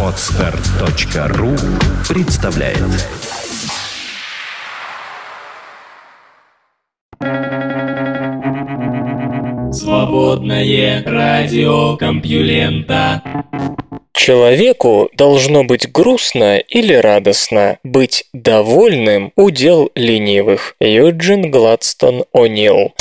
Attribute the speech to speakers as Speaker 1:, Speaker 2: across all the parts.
Speaker 1: Отстар.ру представляет
Speaker 2: Свободное радио Компьюлента
Speaker 3: Человеку должно быть грустно или радостно. Быть довольным – удел ленивых. Юджин Гладстон О'Нил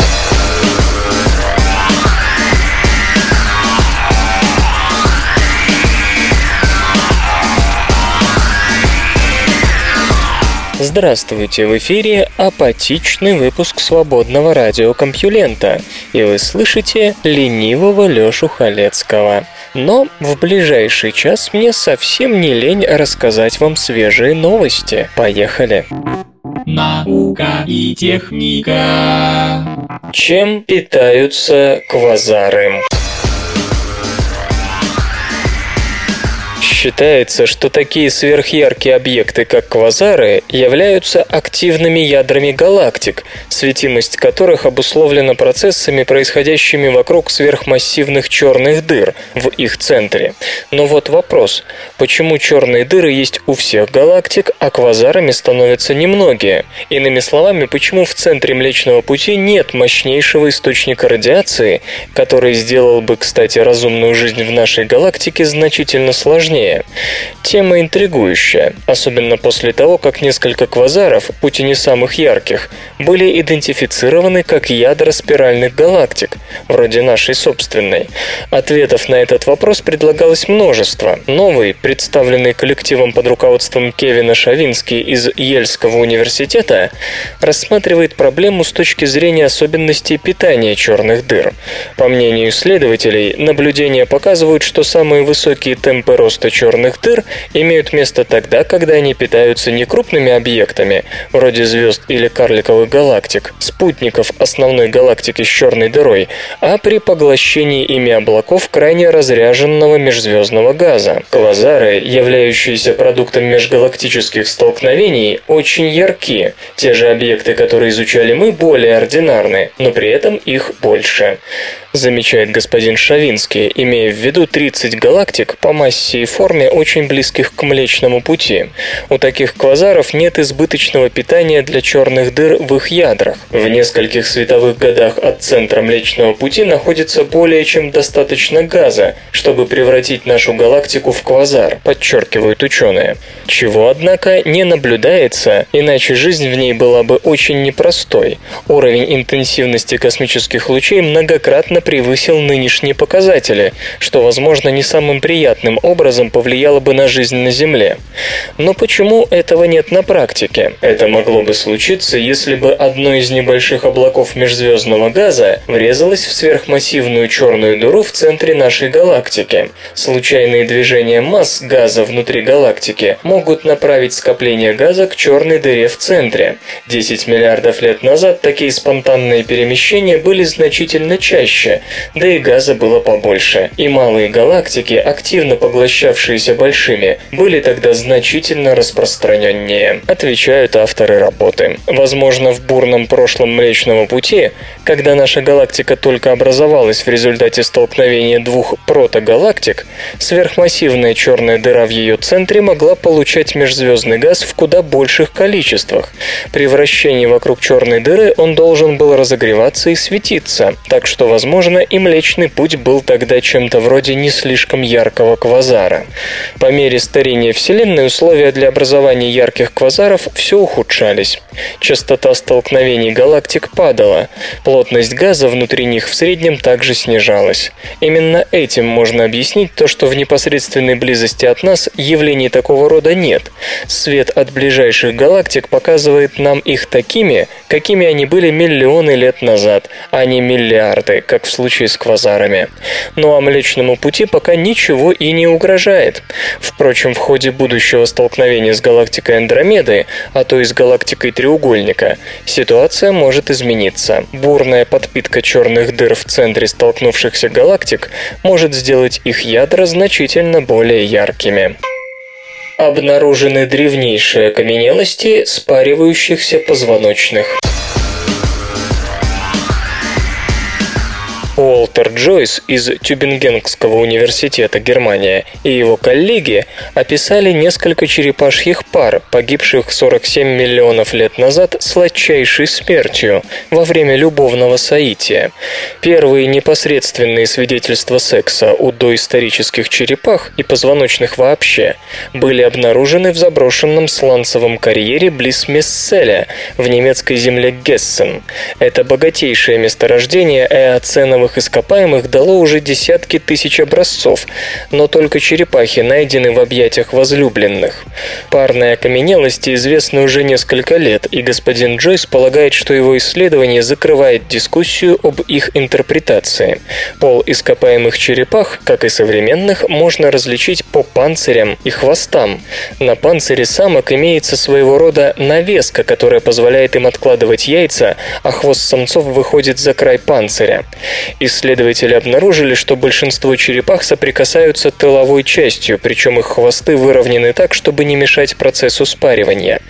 Speaker 3: Здравствуйте, в эфире апатичный выпуск свободного радиокомпьюлента, и вы слышите ленивого Лёшу Халецкого. Но в ближайший час мне совсем не лень рассказать вам свежие новости. Поехали!
Speaker 2: Наука и техника.
Speaker 3: Чем питаются квазары? Считается, что такие сверхяркие объекты, как квазары, являются активными ядрами галактик, светимость которых обусловлена процессами, происходящими вокруг сверхмассивных черных дыр в их центре. Но вот вопрос, почему черные дыры есть у всех галактик, а квазарами становятся немногие? Иными словами, почему в центре Млечного Пути нет мощнейшего источника радиации, который сделал бы, кстати, разумную жизнь в нашей галактике значительно сложнее? Вселенная. Тема интригующая, особенно после того, как несколько квазаров, пусть и не самых ярких, были идентифицированы как ядра спиральных галактик, вроде нашей собственной. Ответов на этот вопрос предлагалось множество. Новый, представленный коллективом под руководством Кевина Шавински из Ельского университета, рассматривает проблему с точки зрения особенностей питания черных дыр. По мнению исследователей, наблюдения показывают, что самые высокие темпы роста черных дыр имеют место тогда, когда они питаются не крупными объектами, вроде звезд или карликовых галактик, спутников основной галактики с черной дырой, а при поглощении ими облаков крайне разряженного межзвездного газа. Квазары, являющиеся продуктом межгалактических столкновений, очень ярки. Те же объекты, которые изучали мы, более ординарны, но при этом их больше замечает господин Шавинский, имея в виду 30 галактик по массе и форме очень близких к Млечному Пути. У таких квазаров нет избыточного питания для черных дыр в их ядрах. В нескольких световых годах от центра Млечного Пути находится более чем достаточно газа, чтобы превратить нашу галактику в квазар, подчеркивают ученые. Чего, однако, не наблюдается, иначе жизнь в ней была бы очень непростой. Уровень интенсивности космических лучей многократно превысил нынешние показатели, что, возможно, не самым приятным образом повлияло бы на жизнь на Земле. Но почему этого нет на практике? Это могло бы случиться, если бы одно из небольших облаков межзвездного газа врезалось в сверхмассивную черную дыру в центре нашей галактики. Случайные движения масс газа внутри галактики могут направить скопление газа к черной дыре в центре. 10 миллиардов лет назад такие спонтанные перемещения были значительно чаще, да и газа было побольше. И малые галактики, активно поглощавшиеся большими, были тогда значительно распространеннее, отвечают авторы работы. Возможно, в бурном прошлом Млечного Пути, когда наша галактика только образовалась в результате столкновения двух протогалактик, сверхмассивная черная дыра в ее центре могла получать межзвездный газ в куда больших количествах. При вращении вокруг черной дыры он должен был разогреваться и светиться, так что, возможно, Возможно, и Млечный Путь был тогда чем-то вроде не слишком яркого квазара. По мере старения Вселенной условия для образования ярких квазаров все ухудшались. Частота столкновений галактик падала, плотность газа внутри них в среднем также снижалась. Именно этим можно объяснить то, что в непосредственной близости от нас явлений такого рода нет. Свет от ближайших галактик показывает нам их такими, какими они были миллионы лет назад, а не миллиарды, как в случае с квазарами. Ну а Млечному Пути пока ничего и не угрожает. Впрочем, в ходе будущего столкновения с галактикой Андромеды, а то и с галактикой Треугольника, ситуация может измениться. Бурная подпитка черных дыр в центре столкнувшихся галактик может сделать их ядра значительно более яркими обнаружены древнейшие окаменелости спаривающихся позвоночных. Уолтер Джойс из Тюбингенского университета Германия и его коллеги описали несколько черепашьих пар, погибших 47 миллионов лет назад сладчайшей смертью во время любовного соития. Первые непосредственные свидетельства секса у доисторических черепах и позвоночных вообще были обнаружены в заброшенном сланцевом карьере близ Месселя в немецкой земле Гессен. Это богатейшее месторождение эоценовых новых ископаемых дало уже десятки тысяч образцов, но только черепахи найдены в объятиях возлюбленных. Парные окаменелости известны уже несколько лет, и господин Джойс полагает, что его исследование закрывает дискуссию об их интерпретации. Пол ископаемых черепах, как и современных, можно различить по панцирям и хвостам. На панцире самок имеется своего рода навеска, которая позволяет им откладывать яйца, а хвост самцов выходит за край панциря. Исследователи обнаружили, что большинство черепах соприкасаются тыловой частью, причем их хвосты выровнены так, чтобы не мешать процессу спаривания.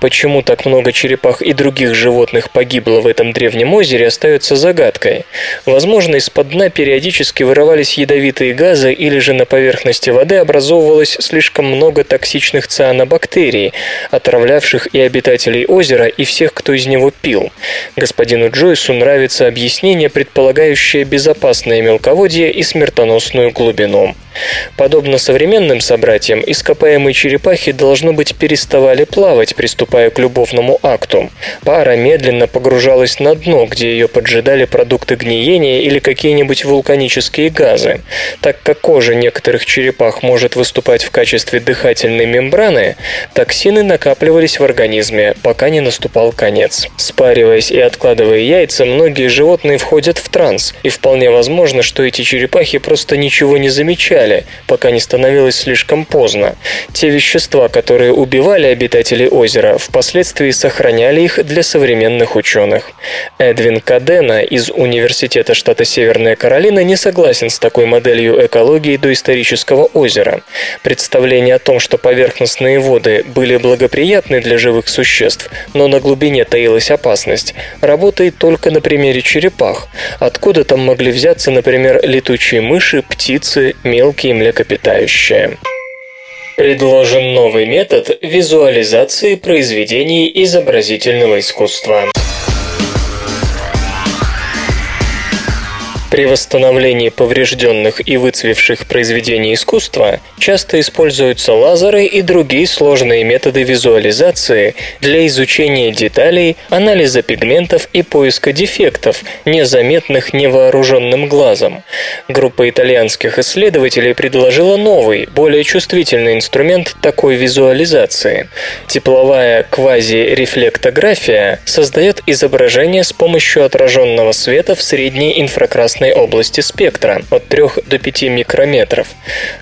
Speaker 3: Почему так много черепах и других животных погибло в этом древнем озере, остается загадкой. Возможно, из-под дна периодически вырывались ядовитые газы или же на поверхности воды образовывалось слишком много токсичных цианобактерий, отравлявших и обитателей озера, и всех, кто из него пил. Господину Джойсу нравится объяснение, предполагающее обеспечивающее безопасное мелководье и смертоносную глубину. Подобно современным собратьям, ископаемые черепахи, должно быть, переставали плавать, приступая к любовному акту. Пара медленно погружалась на дно, где ее поджидали продукты гниения или какие-нибудь вулканические газы. Так как кожа некоторых черепах может выступать в качестве дыхательной мембраны, токсины накапливались в организме, пока не наступал конец. Спариваясь и откладывая яйца, многие животные входят в транс, и вполне возможно, что эти черепахи просто ничего не замечали, ждали, пока не становилось слишком поздно. Те вещества, которые убивали обитателей озера, впоследствии сохраняли их для современных ученых. Эдвин Кадена из Университета штата Северная Каролина не согласен с такой моделью экологии доисторического озера. Представление о том, что поверхностные воды были благоприятны для живых существ, но на глубине таилась опасность, работает только на примере черепах. Откуда там могли взяться, например, летучие мыши, птицы, мелкие мелкие млекопитающие. Предложен новый метод визуализации произведений изобразительного искусства. При восстановлении поврежденных и выцвевших произведений искусства часто используются лазеры и другие сложные методы визуализации для изучения деталей, анализа пигментов и поиска дефектов, незаметных невооруженным глазом. Группа итальянских исследователей предложила новый, более чувствительный инструмент такой визуализации. Тепловая квазирефлектография создает изображение с помощью отраженного света в средней инфракрасной красной области спектра от 3 до 5 микрометров.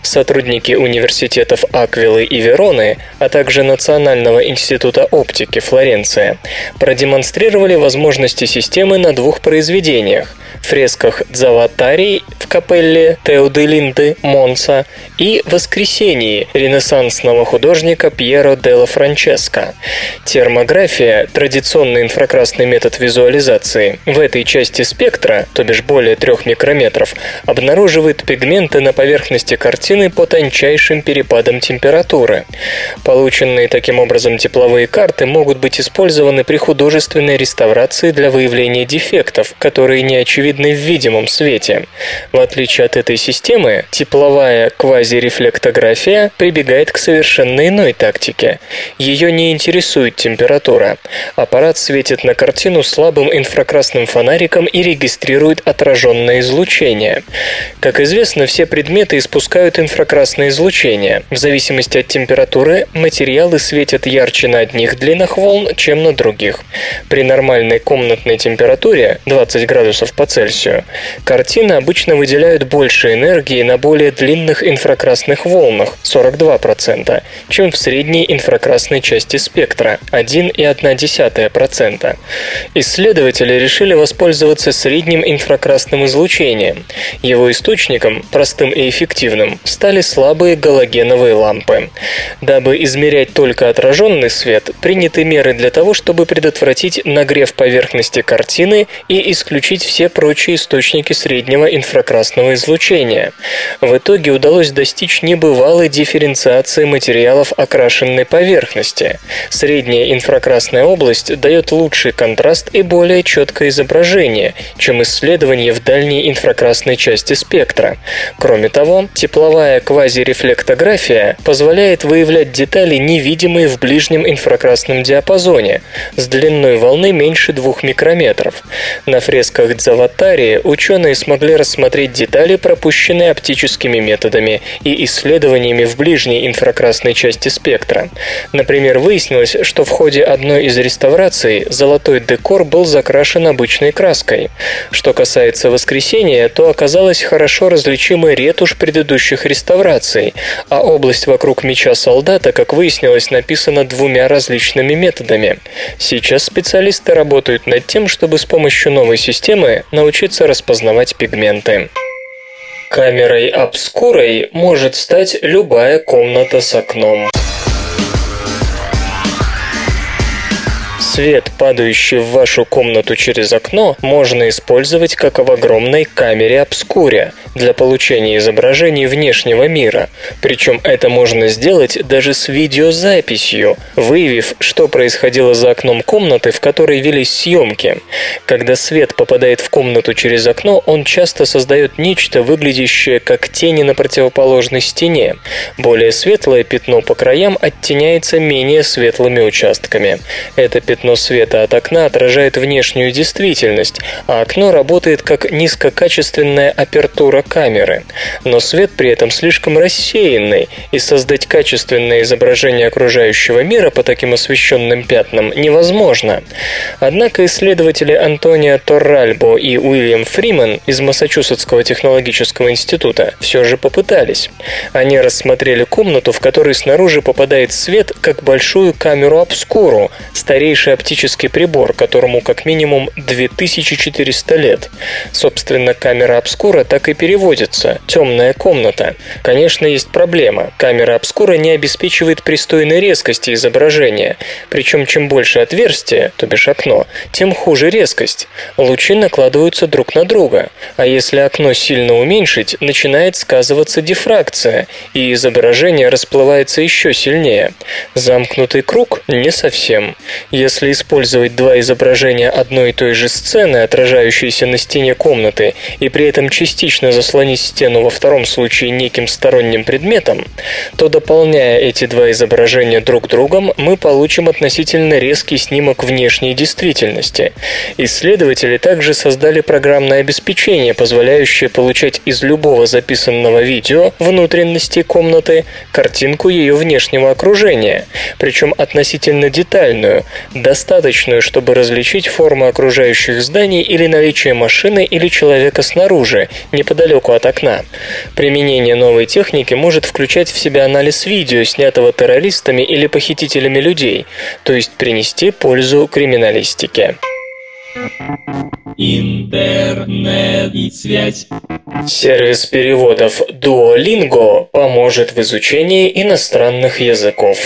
Speaker 3: Сотрудники университетов Аквилы и Вероны, а также Национального института оптики Флоренция продемонстрировали возможности системы на двух произведениях фресках Дзаватарий в капелле Теоделинды Монса и «Воскресении» ренессансного художника Пьеро делла Франческо. Термография – традиционный инфракрасный метод визуализации. В этой части спектра, то бишь более 3 микрометров, обнаруживает пигменты на поверхности картины по тончайшим перепадам температуры. Полученные таким образом тепловые карты могут быть использованы при художественной реставрации для выявления дефектов, которые не очевидны в видимом свете. В отличие от этой системы, тепловая квазирефлектография прибегает к совершенно иной тактике. Ее не интересует температура. Аппарат светит на картину слабым инфракрасным фонариком и регистрирует отраженное излучение. Как известно, все предметы испускают инфракрасное излучение. В зависимости от температуры материалы светят ярче на одних длинах волн, чем на других. При нормальной комнатной температуре 20 градусов по Цельсию картины обычно выделяют больше энергии на более длинных инфракрасных волнах 42%, чем в средней инфракрасной части спектра 1,1%. Исследователи решили воспользоваться средним инфракрасным инфракрасным излучением. Его источником, простым и эффективным, стали слабые галогеновые лампы. Дабы измерять только отраженный свет, приняты меры для того, чтобы предотвратить нагрев поверхности картины и исключить все прочие источники среднего инфракрасного излучения. В итоге удалось достичь небывалой дифференциации материалов окрашенной поверхности. Средняя инфракрасная область дает лучший контраст и более четкое изображение, чем исследование в дальней инфракрасной части спектра. Кроме того, тепловая квазирефлектография позволяет выявлять детали, невидимые в ближнем инфракрасном диапазоне, с длиной волны меньше 2 микрометров. На фресках Дзаватарии ученые смогли рассмотреть детали, пропущенные оптическими методами и исследованиями в ближней инфракрасной части спектра. Например, выяснилось, что в ходе одной из реставраций золотой декор был закрашен обычной краской. Что касается воскресения, то оказалась хорошо различимой ретушь предыдущих реставраций, а область вокруг меча солдата, как выяснилось, написана двумя различными методами. Сейчас специалисты работают над тем, чтобы с помощью новой системы научиться распознавать пигменты. Камерой обскурой может стать любая комната с окном. Свет, падающий в вашу комнату через окно, можно использовать как в огромной камере обскуре для получения изображений внешнего мира. Причем это можно сделать даже с видеозаписью, выявив, что происходило за окном комнаты, в которой велись съемки. Когда свет попадает в комнату через окно, он часто создает нечто, выглядящее как тени на противоположной стене. Более светлое пятно по краям оттеняется менее светлыми участками. Это пятно света от окна отражает внешнюю действительность, а окно работает как низкокачественная апертура камеры. Но свет при этом слишком рассеянный, и создать качественное изображение окружающего мира по таким освещенным пятнам невозможно. Однако исследователи Антонио Торральбо и Уильям Фриман из Массачусетского технологического института все же попытались. Они рассмотрели комнату, в которой снаружи попадает свет, как большую камеру обскуру, старейший оптический прибор, которому как минимум 2400 лет. Собственно, камера обскура так и переводится – темная комната. Конечно, есть проблема. Камера обскура не обеспечивает пристойной резкости изображения. Причем, чем больше отверстие, то бишь окно, тем хуже резкость. Лучи накладываются друг на друга. А если окно сильно уменьшить, начинает сказываться дифракция, и изображение расплывается еще сильнее. Замкнутый круг – не совсем. Если использовать два изображения одной и той же сцены, отражающиеся на стене комнаты, и при этом частично заслонить стену во втором случае неким сторонним предметом, то дополняя эти два изображения друг другом, мы получим относительно резкий снимок внешней действительности. Исследователи также создали программное обеспечение, позволяющее получать из любого записанного видео внутренности комнаты картинку ее внешнего окружения, причем относительно детальную, достаточную, чтобы различить формы окружающих зданий или наличие машины или человека снаружи, неподалеку от окна. Применение новой техники может включать в себя анализ видео, снятого террористами или похитителями людей, то есть принести пользу криминалистике.
Speaker 2: Интернет и связь.
Speaker 3: Сервис переводов Duolingo поможет в изучении иностранных языков.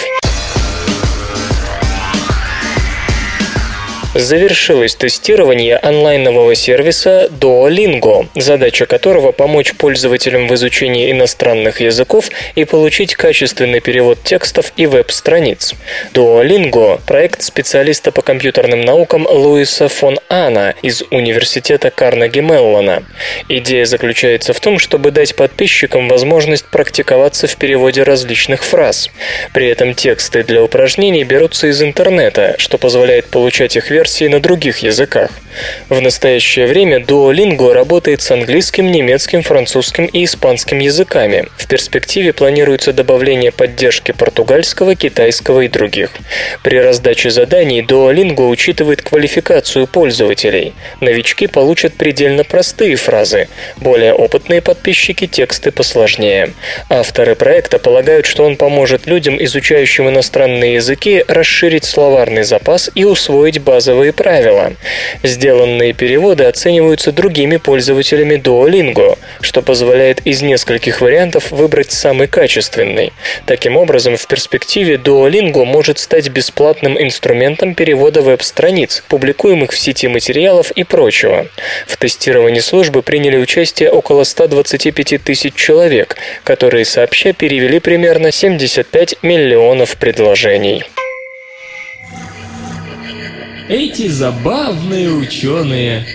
Speaker 3: Завершилось тестирование онлайнового сервиса Duolingo, задача которого помочь пользователям в изучении иностранных языков и получить качественный перевод текстов и веб-страниц. Duolingo – проект специалиста по компьютерным наукам Луиса фон Ана из Университета Карнеги Меллона. Идея заключается в том, чтобы дать подписчикам возможность практиковаться в переводе различных фраз. При этом тексты для упражнений берутся из интернета, что позволяет получать их версии версии на других языках. В настоящее время Duolingo работает с английским, немецким, французским и испанским языками. В перспективе планируется добавление поддержки португальского, китайского и других. При раздаче заданий Duolingo учитывает квалификацию пользователей. Новички получат предельно простые фразы, более опытные подписчики – тексты посложнее. Авторы проекта полагают, что он поможет людям, изучающим иностранные языки, расширить словарный запас и усвоить базовые базовые правила. Сделанные переводы оцениваются другими пользователями Duolingo, что позволяет из нескольких вариантов выбрать самый качественный. Таким образом, в перспективе Duolingo может стать бесплатным инструментом перевода веб-страниц, публикуемых в сети материалов и прочего. В тестировании службы приняли участие около 125 тысяч человек, которые сообща перевели примерно 75 миллионов предложений.
Speaker 2: Эти забавные ученые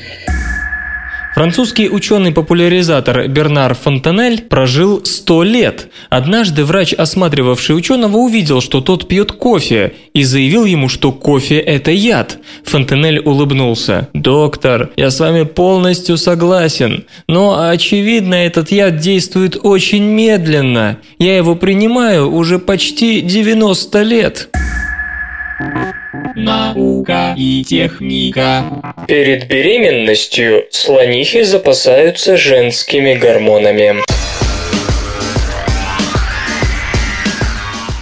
Speaker 4: Французский ученый-популяризатор Бернар Фонтанель прожил 100 лет. Однажды врач, осматривавший ученого, увидел, что тот пьет кофе, и заявил ему, что кофе – это яд. Фонтанель улыбнулся. «Доктор, я с вами полностью согласен, но, очевидно, этот яд действует очень медленно. Я его принимаю уже почти 90 лет».
Speaker 2: Наука и техника.
Speaker 3: Перед беременностью слонихи запасаются женскими гормонами.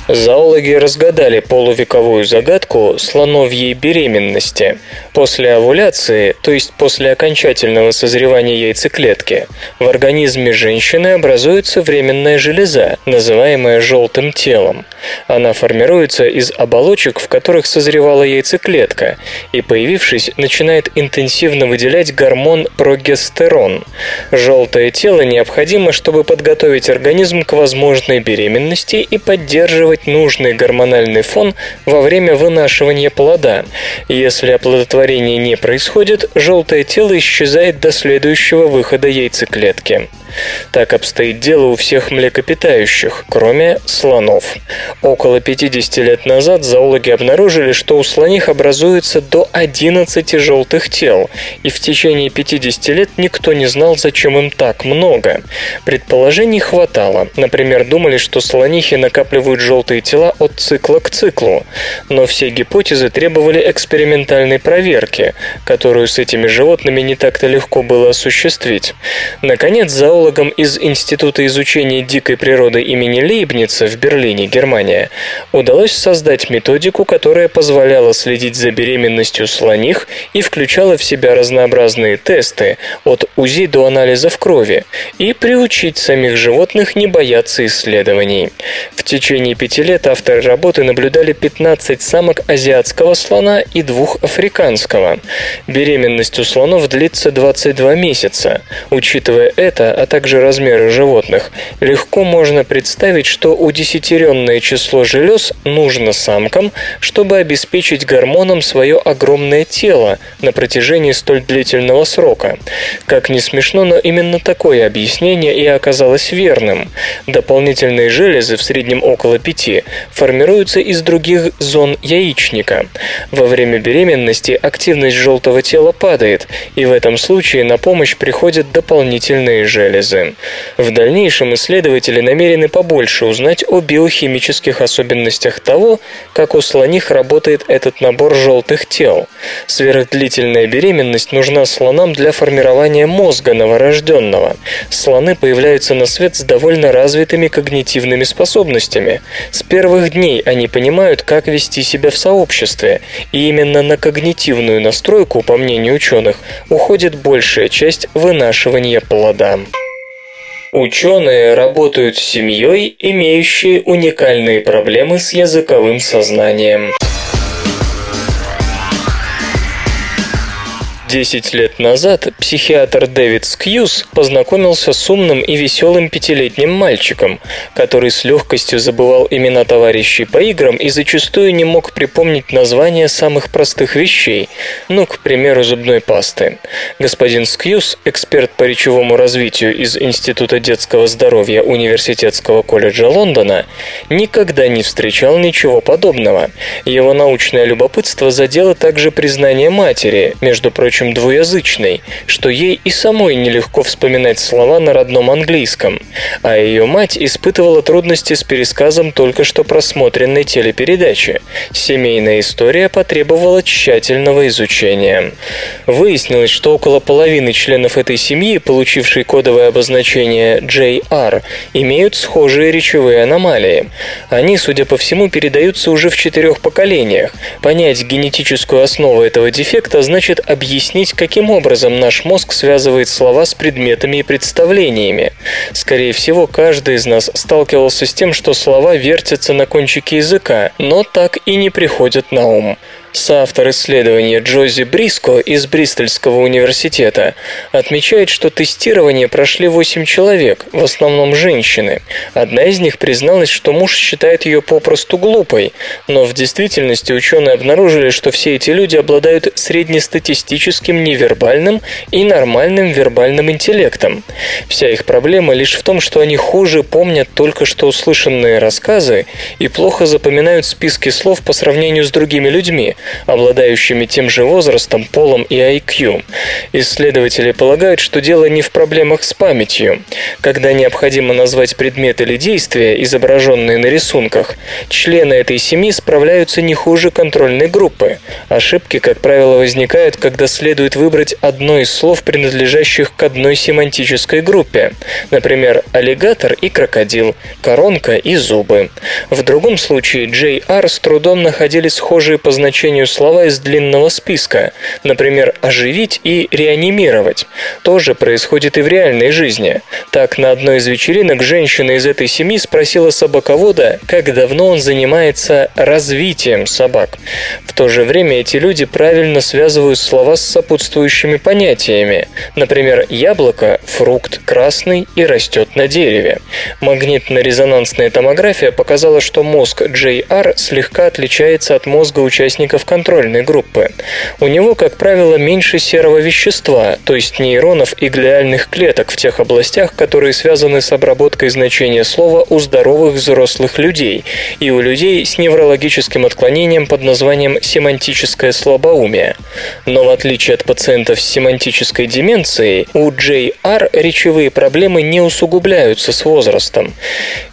Speaker 3: Зоологи разгадали полувековую загадку слоновьей беременности. После овуляции, то есть после окончательного созревания яйцеклетки, в организме женщины образуется временная железа, называемая желтым телом. Она формируется из оболочек, в которых созревала яйцеклетка, и, появившись, начинает интенсивно выделять гормон прогестерон. Желтое тело необходимо, чтобы подготовить организм к возможной беременности и поддерживать нужный гормональный фон во время вынашивания плода. Если оплодотворение не происходит, желтое тело исчезает до следующего выхода яйцеклетки. Так обстоит дело у всех млекопитающих, кроме слонов. Около 50 лет назад зоологи обнаружили, что у слоних образуется до 11 желтых тел, и в течение 50 лет никто не знал, зачем им так много. Предположений хватало. Например, думали, что слонихи накапливают желтые тела от цикла к циклу. Но все гипотезы требовали экспериментальной проверки, которую с этими животными не так-то легко было осуществить. Наконец, зоологи зоологам из Института изучения дикой природы имени Лейбница в Берлине, Германия, удалось создать методику, которая позволяла следить за беременностью слоних и включала в себя разнообразные тесты от УЗИ до анализов крови и приучить самих животных не бояться исследований. В течение пяти лет авторы работы наблюдали 15 самок азиатского слона и двух африканского. Беременность у слонов длится 22 месяца. Учитывая это, также размеры животных, легко можно представить, что удесятеренное число желез нужно самкам, чтобы обеспечить гормоном свое огромное тело на протяжении столь длительного срока. Как ни смешно, но именно такое объяснение и оказалось верным. Дополнительные железы, в среднем около пяти, формируются из других зон яичника. Во время беременности активность желтого тела падает, и в этом случае на помощь приходят дополнительные железы анализы. В дальнейшем исследователи намерены побольше узнать о биохимических особенностях того, как у слоних работает этот набор желтых тел. Сверхдлительная беременность нужна слонам для формирования мозга новорожденного. Слоны появляются на свет с довольно развитыми когнитивными способностями. С первых дней они понимают, как вести себя в сообществе, и именно на когнитивную настройку, по мнению ученых, уходит большая часть вынашивания плода. Ученые работают с семьей, имеющей уникальные проблемы с языковым сознанием. Десять лет назад психиатр Дэвид Скьюз познакомился с умным и веселым пятилетним мальчиком, который с легкостью забывал имена товарищей по играм и зачастую не мог припомнить названия самых простых вещей, ну, к примеру, зубной пасты. Господин Скьюз, эксперт по речевому развитию из Института детского здоровья Университетского колледжа Лондона, никогда не встречал ничего подобного. Его научное любопытство задело также признание матери, между прочим, прочим, двуязычной, что ей и самой нелегко вспоминать слова на родном английском, а ее мать испытывала трудности с пересказом только что просмотренной телепередачи. Семейная история потребовала тщательного изучения. Выяснилось, что около половины членов этой семьи, получившей кодовое обозначение JR, имеют схожие речевые аномалии. Они, судя по всему, передаются уже в четырех поколениях. Понять генетическую основу этого дефекта значит объяснить, каким образом наш мозг связывает слова с предметами и представлениями. Скорее всего, каждый из нас сталкивался с тем, что слова вертятся на кончике языка, но так и не приходят на ум. Соавтор исследования Джози Бриско из Бристольского университета отмечает, что тестирование прошли 8 человек, в основном женщины. Одна из них призналась, что муж считает ее попросту глупой, но в действительности ученые обнаружили, что все эти люди обладают среднестатистическим невербальным и нормальным вербальным интеллектом. Вся их проблема лишь в том, что они хуже помнят только что услышанные рассказы и плохо запоминают списки слов по сравнению с другими людьми, обладающими тем же возрастом, полом и IQ. Исследователи полагают, что дело не в проблемах с памятью. Когда необходимо назвать предмет или действие, изображенные на рисунках, члены этой семьи справляются не хуже контрольной группы. Ошибки, как правило, возникают, когда следует выбрать одно из слов, принадлежащих к одной семантической группе. Например, аллигатор и крокодил, коронка и зубы. В другом случае JR с трудом находили схожие по значению значению слова из длинного списка, например, «оживить» и «реанимировать». Тоже происходит и в реальной жизни. Так, на одной из вечеринок женщина из этой семьи спросила собаковода, как давно он занимается развитием собак. В то же время эти люди правильно связывают слова с сопутствующими понятиями. Например, яблоко – фрукт, красный и растет на дереве. Магнитно-резонансная томография показала, что мозг JR слегка отличается от мозга участников участников контрольной группы. У него, как правило, меньше серого вещества, то есть нейронов и глиальных клеток в тех областях, которые связаны с обработкой значения слова у здоровых взрослых людей и у людей с неврологическим отклонением под названием семантическое слабоумие. Но в отличие от пациентов с семантической деменцией, у JR речевые проблемы не усугубляются с возрастом.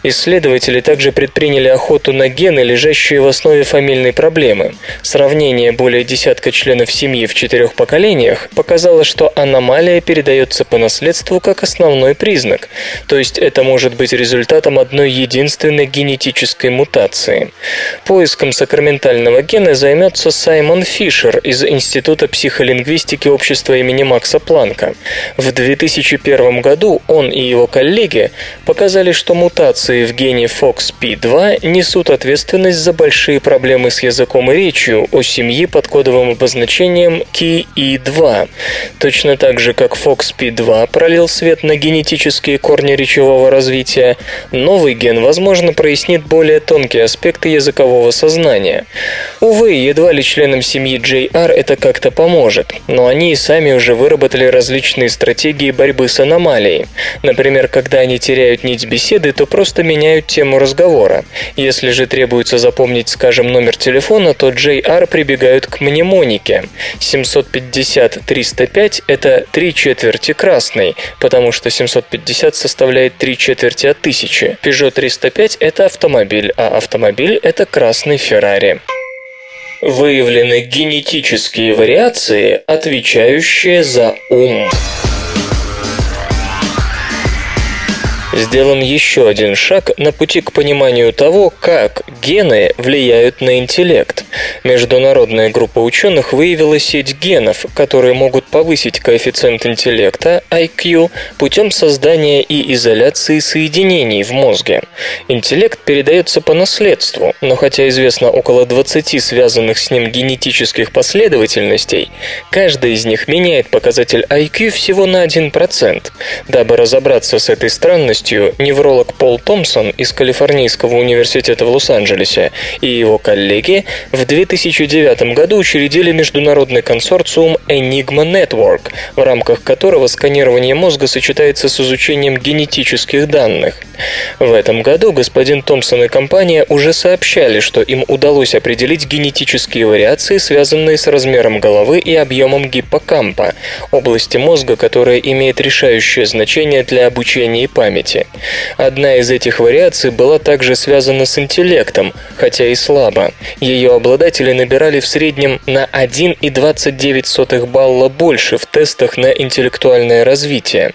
Speaker 3: Исследователи также предприняли охоту на гены, лежащие в основе фамильной проблемы. Сравнение более десятка членов семьи в четырех поколениях показало, что аномалия передается по наследству как основной признак, то есть это может быть результатом одной единственной генетической мутации. Поиском сакраментального гена займется Саймон Фишер из Института психолингвистики общества имени Макса Планка. В 2001 году он и его коллеги показали, что мутации в гене FOXP2 несут ответственность за большие проблемы с языком и речью, у семьи под кодовым обозначением KE2. Точно так же, как FOXP2 пролил свет на генетические корни речевого развития, новый ген, возможно, прояснит более тонкие аспекты языкового сознания. Увы, едва ли членам семьи JR это как-то поможет, но они и сами уже выработали различные стратегии борьбы с аномалией. Например, когда они теряют нить беседы, то просто меняют тему разговора. Если же требуется запомнить, скажем, номер телефона, то JR Ар прибегают к мнемонике. 750-305 – это три четверти красный, потому что 750 составляет три четверти от тысячи. Peugeot 305 – это автомобиль, а автомобиль – это красный Феррари. Выявлены генетические вариации, отвечающие за ум. Сделан еще один шаг на пути к пониманию того, как гены влияют на интеллект. Международная группа ученых выявила сеть генов, которые могут повысить коэффициент интеллекта, IQ, путем создания и изоляции соединений в мозге. Интеллект передается по наследству, но хотя известно около 20 связанных с ним генетических последовательностей, каждая из них меняет показатель IQ всего на 1%. Дабы разобраться с этой странностью, скоростью невролог Пол Томпсон из Калифорнийского университета в Лос-Анджелесе и его коллеги в 2009 году учредили международный консорциум Enigma Network, в рамках которого сканирование мозга сочетается с изучением генетических данных. В этом году господин Томпсон и компания уже сообщали, что им удалось определить генетические вариации, связанные с размером головы и объемом гиппокампа, области мозга, которая имеет решающее значение для обучения и памяти. Одна из этих вариаций была также связана с интеллектом, хотя и слабо. Ее обладатели набирали в среднем на 1,29 балла больше в тестах на интеллектуальное развитие.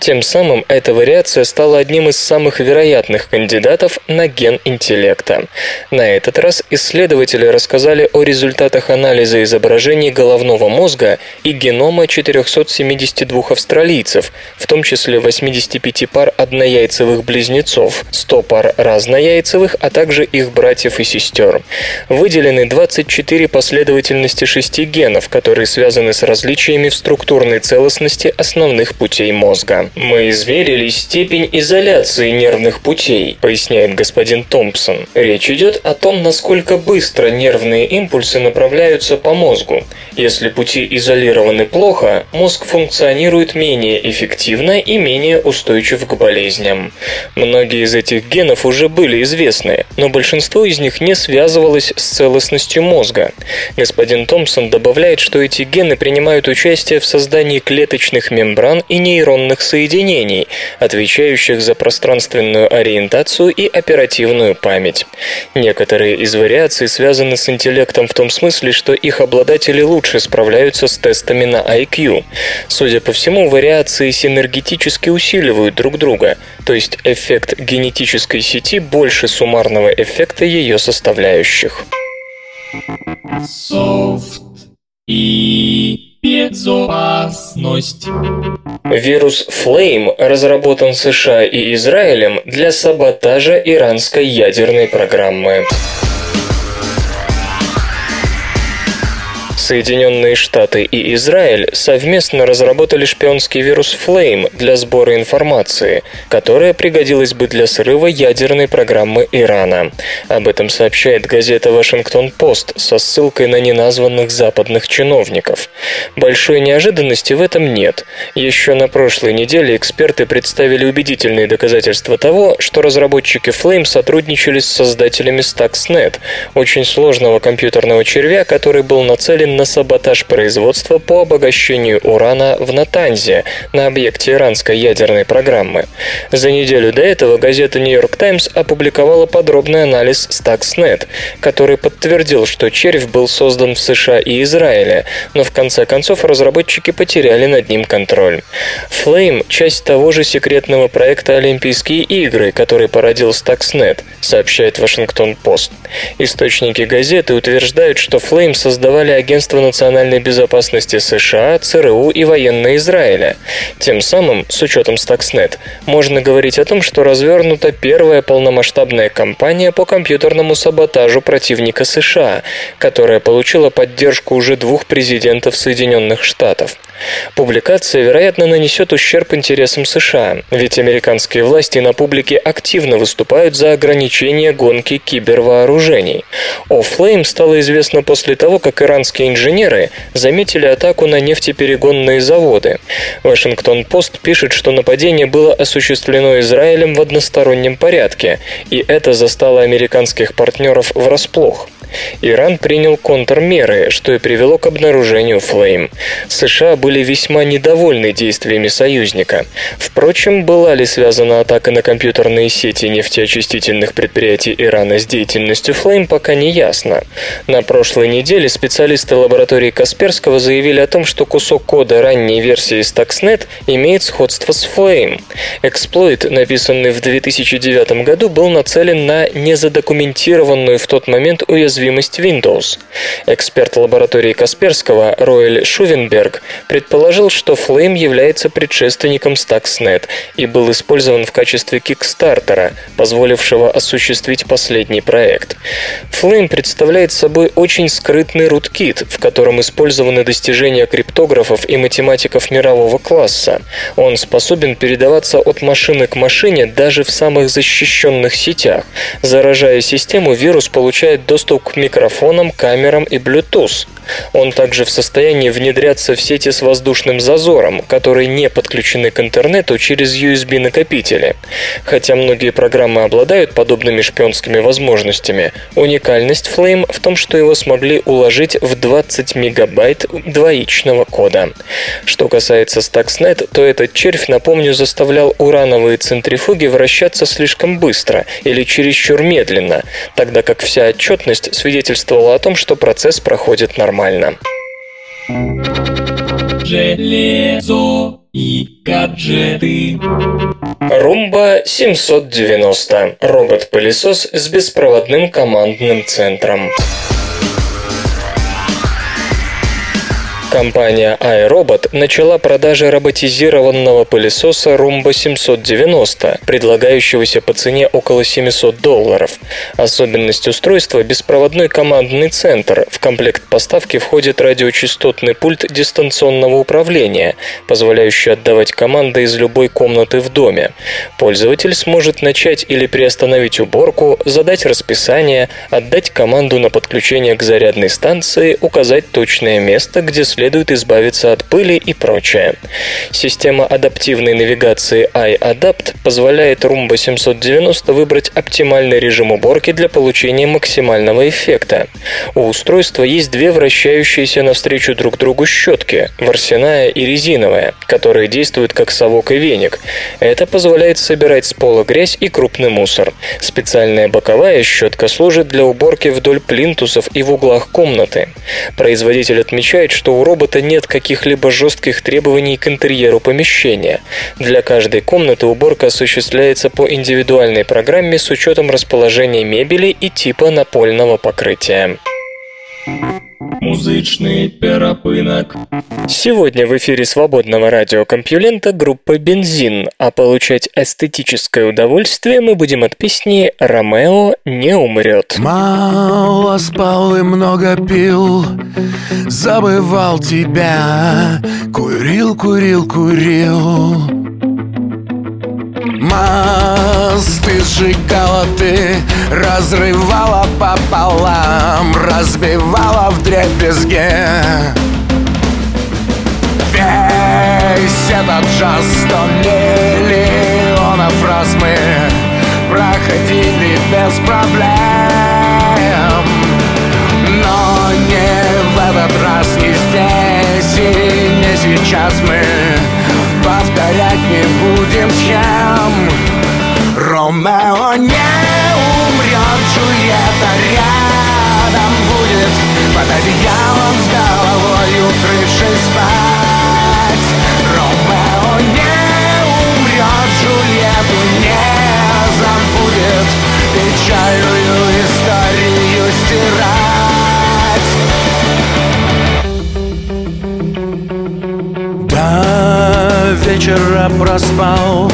Speaker 3: Тем самым эта вариация стала одним из самых вероятных кандидатов на ген интеллекта. На этот раз исследователи рассказали о результатах анализа изображений головного мозга и генома 472 австралийцев, в том числе 85 пар однояйцевых близнецов, 100 пар разнояйцевых, а также их братьев и сестер. Выделены 24 последовательности шести генов, которые связаны с различиями в структурной целостности основных путей мозга. Мы измерили степень изоляции нервных путей, поясняет господин Томпсон. Речь идет о том, насколько быстро нервные импульсы направляются по мозгу. Если пути изолированы плохо, мозг функционирует менее эффективно и менее устойчив к болезням. Многие из этих генов уже были известны, но большинство из них не связывалось с целостностью мозга. Господин Томпсон добавляет, что эти гены принимают участие в создании клеточных мембран и нейронных соединений, отвечающих за пространственную ориентацию и оперативную память. Некоторые из вариаций связаны с интеллектом в том смысле, что их обладатели лучше справляются с тестами на IQ. Судя по всему, вариации синергетически усиливают друг друга, то есть эффект генетической сети больше суммарного эффекта ее составляющих.
Speaker 2: Софт и безопасность.
Speaker 3: Вирус Flame разработан США и Израилем для саботажа иранской ядерной программы. Соединенные Штаты и Израиль совместно разработали шпионский вирус Flame для сбора информации, которая пригодилась бы для срыва ядерной программы Ирана. Об этом сообщает газета «Вашингтон-Пост» со ссылкой на неназванных западных чиновников. Большой неожиданности в этом нет. Еще на прошлой неделе эксперты представили убедительные доказательства того, что разработчики Flame сотрудничали с создателями Stuxnet, очень сложного компьютерного червя, который был нацелен на саботаж производства по обогащению урана в Натанзе на объекте иранской ядерной программы. За неделю до этого газета York Times опубликовала подробный анализ Stuxnet, который подтвердил, что червь был создан в США и Израиле, но в конце концов разработчики потеряли над ним контроль. Flame – часть того же секретного проекта Олимпийские игры, который породил Stuxnet, сообщает Вашингтон-Пост. Источники газеты утверждают, что Flame создавали агентство Агентство национальной безопасности США, ЦРУ и военные Израиля. Тем самым, с учетом Stuxnet, можно говорить о том, что развернута первая полномасштабная кампания по компьютерному саботажу противника США, которая получила поддержку уже двух президентов Соединенных Штатов. Публикация, вероятно, нанесет ущерб интересам США, ведь американские власти на публике активно выступают за ограничение гонки кибервооружений. О Flame стало известно после того, как иранские инженеры заметили атаку на нефтеперегонные заводы. Вашингтон-Пост пишет, что нападение было осуществлено Израилем в одностороннем порядке, и это застало американских партнеров врасплох. Иран принял контрмеры, что и привело к обнаружению Flame. США были весьма недовольны действиями союзника. Впрочем, была ли связана атака на компьютерные сети нефтеочистительных предприятий Ирана с деятельностью Flame, пока не ясно. На прошлой неделе специалисты лаборатории Касперского заявили о том, что кусок кода ранней версии Stuxnet имеет сходство с Flame. Эксплойт, написанный в 2009 году, был нацелен на незадокументированную в тот момент уязвимость уязвимость Windows. Эксперт лаборатории Касперского Роэль Шувенберг предположил, что Flame является предшественником Stuxnet и был использован в качестве кикстартера, позволившего осуществить последний проект. Flame представляет собой очень скрытный руткит, в котором использованы достижения криптографов и математиков мирового класса. Он способен передаваться от машины к машине даже в самых защищенных сетях. Заражая систему, вирус получает доступ микрофонам, камерам и Bluetooth. Он также в состоянии внедряться в сети с воздушным зазором, которые не подключены к интернету через USB-накопители. Хотя многие программы обладают подобными шпионскими возможностями, уникальность Flame в том, что его смогли уложить в 20 мегабайт двоичного кода. Что касается Stuxnet, то этот червь, напомню, заставлял урановые центрифуги вращаться слишком быстро или чересчур медленно, тогда как вся отчетность свидетельствовала о том, что процесс проходит нормально нормально.
Speaker 2: Железо и гаджеты.
Speaker 3: Румба 790. Робот-пылесос с беспроводным командным центром. Компания iRobot начала продажи роботизированного пылесоса Roomba 790, предлагающегося по цене около 700 долларов. Особенность устройства – беспроводной командный центр. В комплект поставки входит радиочастотный пульт дистанционного управления, позволяющий отдавать команды из любой комнаты в доме. Пользователь сможет начать или приостановить уборку, задать расписание, отдать команду на подключение к зарядной станции, указать точное место, где следует следует избавиться от пыли и прочее. Система адаптивной навигации iAdapt позволяет Roomba 790 выбрать оптимальный режим уборки для получения максимального эффекта. У устройства есть две вращающиеся навстречу друг другу щетки, ворсяная и резиновая, которые действуют как совок и веник. Это позволяет собирать с пола грязь и крупный мусор. Специальная боковая щетка служит для уборки вдоль плинтусов и в углах комнаты. Производитель отмечает, что у робота нет каких-либо жестких требований к интерьеру помещения. Для каждой комнаты уборка осуществляется по индивидуальной программе с учетом расположения мебели и типа напольного покрытия.
Speaker 2: Музычный перапынок.
Speaker 3: Сегодня в эфире свободного радиокомпьюлента группа «Бензин», а получать эстетическое удовольствие мы будем от песни «Ромео не умрет».
Speaker 5: Мало спал и много пил, забывал тебя, курил, курил, курил. Мосты сжигала ты, разрывала пополам, разбивала в дребезге. Весь этот джаз сто миллионов раз мы проходили без проблем. Но не в этот раз, не здесь и не сейчас мы повторять не будем схем Ромео не умрет, Джульетта рядом будет. Под одеялом с головой укрывшись спать. Ромео не умрет, Джульетту не забудет. Печальную историю стирать. Да, вечера проспал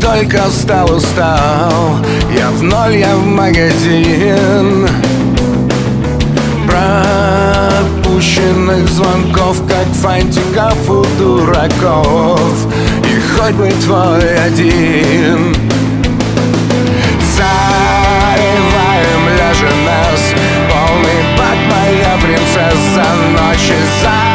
Speaker 5: Только встал, устал. Я в ноль, я в магазин. Пропущенных звонков Как фантиков у дураков. И хоть бы твой один. Заливаем ляжем нас Полный бак, моя принцесса Ночи за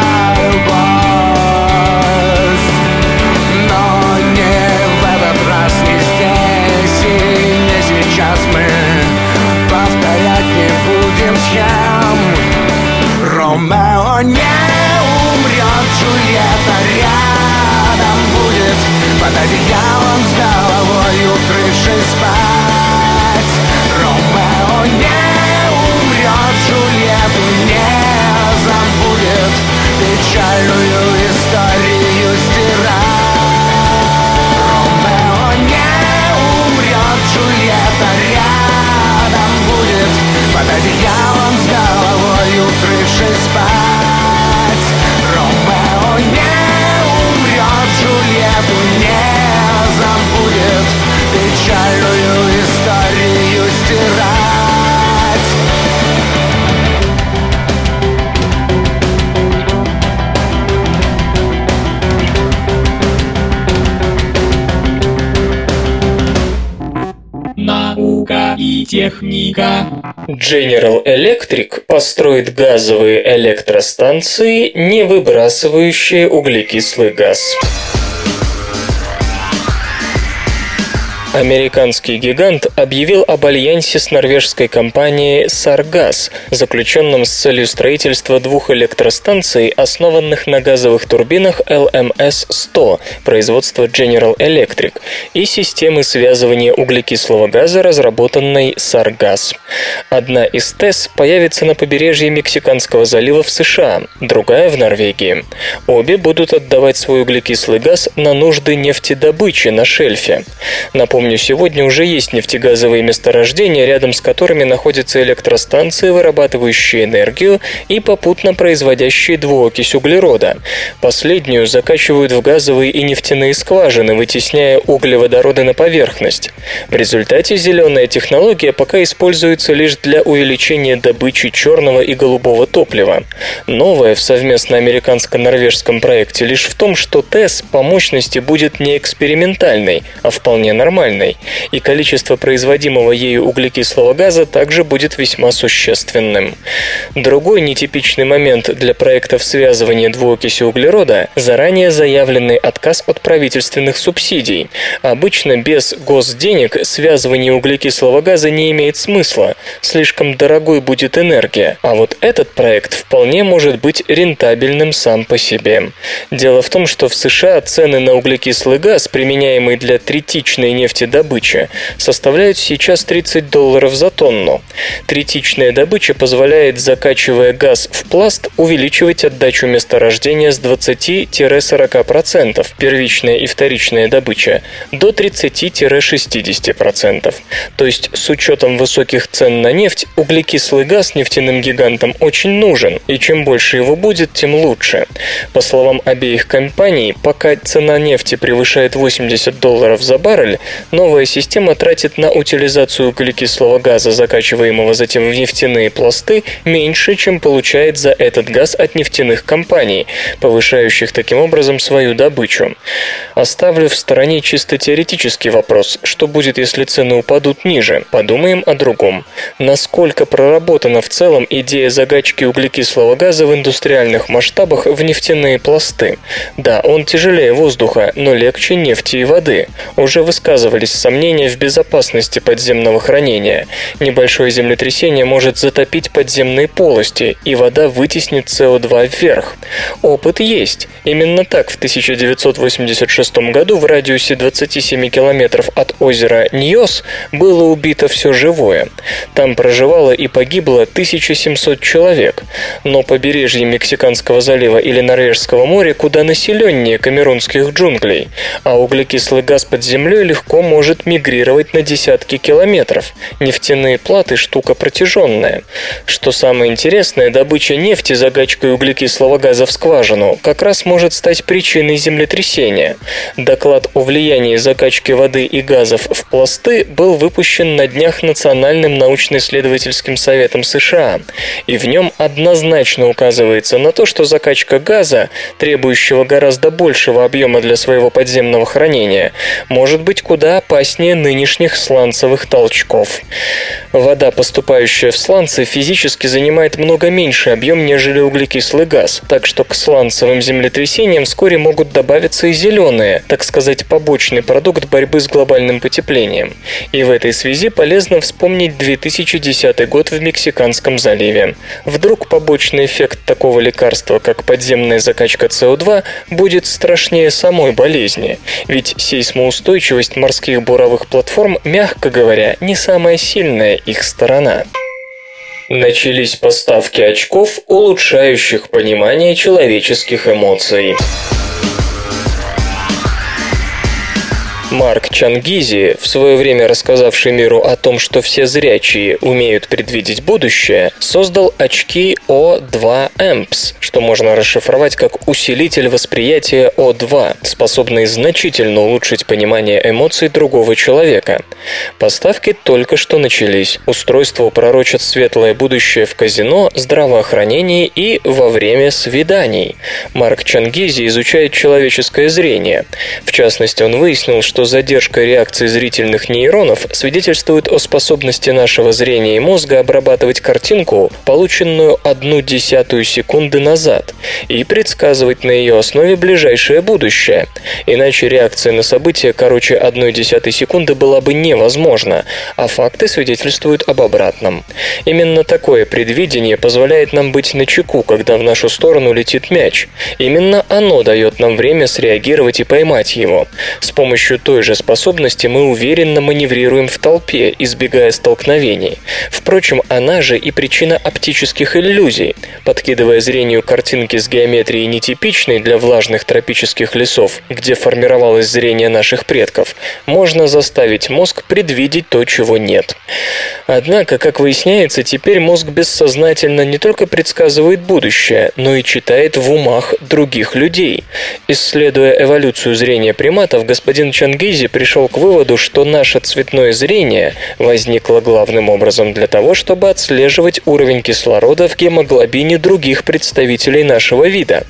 Speaker 3: General Electric построит газовые электростанции, не выбрасывающие углекислый газ. Американский гигант объявил об альянсе с норвежской компанией Sargas, заключенном с целью строительства двух электростанций, основанных на газовых турбинах LMS-100 производства General Electric и системы связывания углекислого газа, разработанной Sargas. Одна из ТЭС появится на побережье Мексиканского залива в США, другая в Норвегии. Обе будут отдавать свой углекислый газ на нужды нефтедобычи на шельфе. Напомню, Напомню, сегодня уже есть нефтегазовые месторождения, рядом с которыми находятся электростанции, вырабатывающие энергию и попутно производящие двуокись углерода. Последнюю закачивают в газовые и нефтяные скважины, вытесняя углеводороды на поверхность. В результате зеленая технология пока используется лишь для увеличения добычи черного и голубого топлива. Новое в совместно американско-норвежском проекте лишь в том, что ТЭС по мощности будет не экспериментальной, а вполне нормальной минимальной, и количество производимого ею углекислого газа также будет весьма существенным. Другой нетипичный момент для проектов связывания двуокиси углерода – заранее заявленный отказ от правительственных субсидий. Обычно без госденег связывание углекислого газа не имеет смысла, слишком дорогой будет энергия, а вот этот проект вполне может быть рентабельным сам по себе. Дело в том, что в США цены на углекислый газ, применяемый для третичной нефти добычи составляют сейчас 30 долларов за тонну. Третичная добыча позволяет, закачивая газ в пласт, увеличивать отдачу месторождения с 20-40%, первичная и вторичная добыча, до 30-60%. То есть с учетом высоких цен на нефть, углекислый газ нефтяным гигантам очень нужен, и чем больше его будет, тем лучше. По словам обеих компаний, пока цена нефти превышает 80 долларов за баррель, Новая система тратит на утилизацию углекислого газа, закачиваемого затем в нефтяные пласты, меньше, чем получает за этот газ от нефтяных компаний, повышающих таким образом свою добычу. Оставлю в стороне чисто теоретический вопрос, что будет, если цены упадут ниже. Подумаем о другом. Насколько проработана в целом идея загачки углекислого газа в индустриальных масштабах в нефтяные пласты? Да, он тяжелее воздуха, но легче нефти и воды. Уже высказывали высказывались сомнения в безопасности подземного хранения. Небольшое землетрясение может затопить подземные полости, и вода вытеснит СО2 вверх. Опыт есть. Именно так в 1986 году в радиусе 27 километров от озера Ньос было убито все живое. Там проживало и погибло 1700 человек. Но побережье Мексиканского залива или Норвежского моря куда населеннее камерунских джунглей, а углекислый газ под землей легко может мигрировать на десятки километров. Нефтяные платы – штука протяженная. Что самое интересное, добыча нефти загачкой углекислого газа в скважину как раз может стать причиной землетрясения. Доклад о влиянии закачки воды и газов в пласты был выпущен на днях Национальным научно-исследовательским советом США, и в нем однозначно указывается на то, что закачка газа, требующего гораздо большего объема для своего подземного хранения, может быть куда опаснее нынешних сланцевых толчков. Вода, поступающая в сланцы, физически занимает много меньший объем, нежели углекислый газ, так что к сланцевым землетрясениям вскоре могут добавиться и зеленые, так сказать, побочный продукт борьбы с глобальным потеплением. И в этой связи полезно вспомнить 2010 год в Мексиканском заливе. Вдруг побочный эффект такого лекарства, как подземная закачка СО2, будет страшнее самой болезни, ведь сейсмоустойчивость морских таких буровых платформ, мягко говоря, не самая сильная их сторона. Начались поставки очков, улучшающих понимание человеческих эмоций. Марк Чангизи, в свое время рассказавший миру о том, что все зрячие умеют предвидеть будущее, создал очки O2 Amps, что можно расшифровать как усилитель восприятия O2, способный значительно улучшить понимание эмоций другого человека. Поставки только что начались. Устройство пророчит светлое будущее в казино, здравоохранении и во время свиданий. Марк Чангизи изучает человеческое зрение. В частности, он выяснил, что что задержка реакции зрительных нейронов свидетельствует о способности нашего зрения и мозга обрабатывать картинку, полученную одну десятую секунды назад, и предсказывать на ее основе ближайшее будущее. Иначе реакция на события короче одной десятой секунды была бы невозможна, а факты свидетельствуют об обратном. Именно такое предвидение позволяет нам быть начеку, когда в нашу сторону летит мяч. Именно оно дает нам время среагировать и поймать его. С помощью той же способности мы уверенно маневрируем в толпе, избегая столкновений. Впрочем, она же и причина оптических иллюзий. Подкидывая зрению картинки с геометрией нетипичной для влажных тропических лесов, где формировалось зрение наших предков, можно заставить мозг предвидеть то, чего нет. Однако, как выясняется, теперь мозг бессознательно не только предсказывает будущее, но и читает в умах других людей. Исследуя эволюцию зрения приматов, господин Чангизи пришел к выводу, что наше цветное зрение возникло главным образом для того, чтобы отслеживать уровень кислорода в гемоглобине других представителей нашего вида.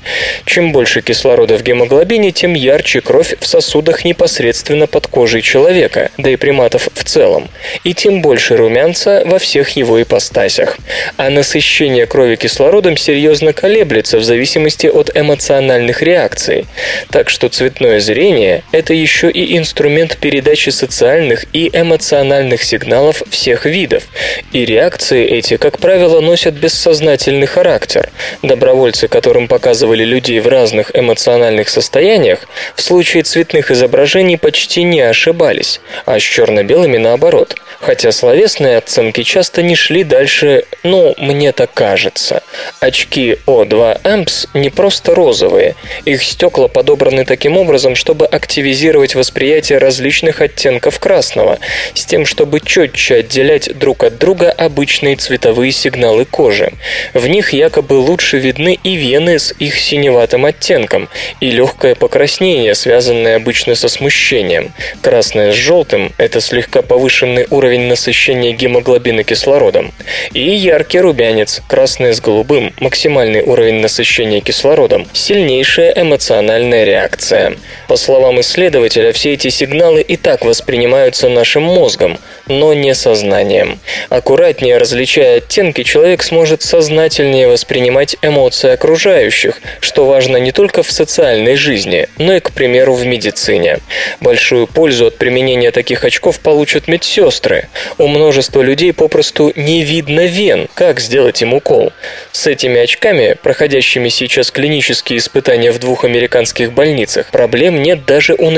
Speaker 3: Чем больше кислорода в гемоглобине, тем ярче кровь в сосудах непосредственно под кожей человека, да и приматов в целом, и тем больше румянца во всех его ипостасях. А насыщение крови кислородом серьезно колеблется в зависимости от эмоциональных реакций. Так что цветное зрение – это еще и инструмент передачи социальных и эмоциональных сигналов всех видов. И реакции эти, как правило, носят бессознательный характер. Добровольцы, которым показывали людей в разных эмоциональных состояниях, в случае цветных изображений почти не ошибались, а с черно-белыми наоборот. Хотя словесные оценки часто не шли дальше «ну, мне так кажется». Очки O2 Amps не просто розовые. Их стекла подобраны таким образом, чтобы активизировать восприятие различных оттенков красного, с тем, чтобы четче отделять друг от друга обычные цветовые сигналы кожи. В них якобы лучше видны и вены с их синеватым оттенком, и легкое покраснение, связанное обычно со смущением. Красное с желтым – это слегка повышенный уровень насыщения гемоглобина кислородом. И яркий румянец, красное с голубым, максимальный уровень насыщения кислородом, сильнейшая эмоциональная реакция. По словам исследователя, все эти сигналы и так воспринимаются нашим мозгом, но не сознанием. Аккуратнее различая оттенки, человек сможет сознательнее воспринимать эмоции окружающих, что важно не только в социальной жизни, но и, к примеру, в медицине. Большую пользу от применения таких очков получат медсестры. У множества людей попросту не видно вен, как сделать им укол. С этими очками, проходящими сейчас клинические испытания в двух американских больницах, проблем нет даже у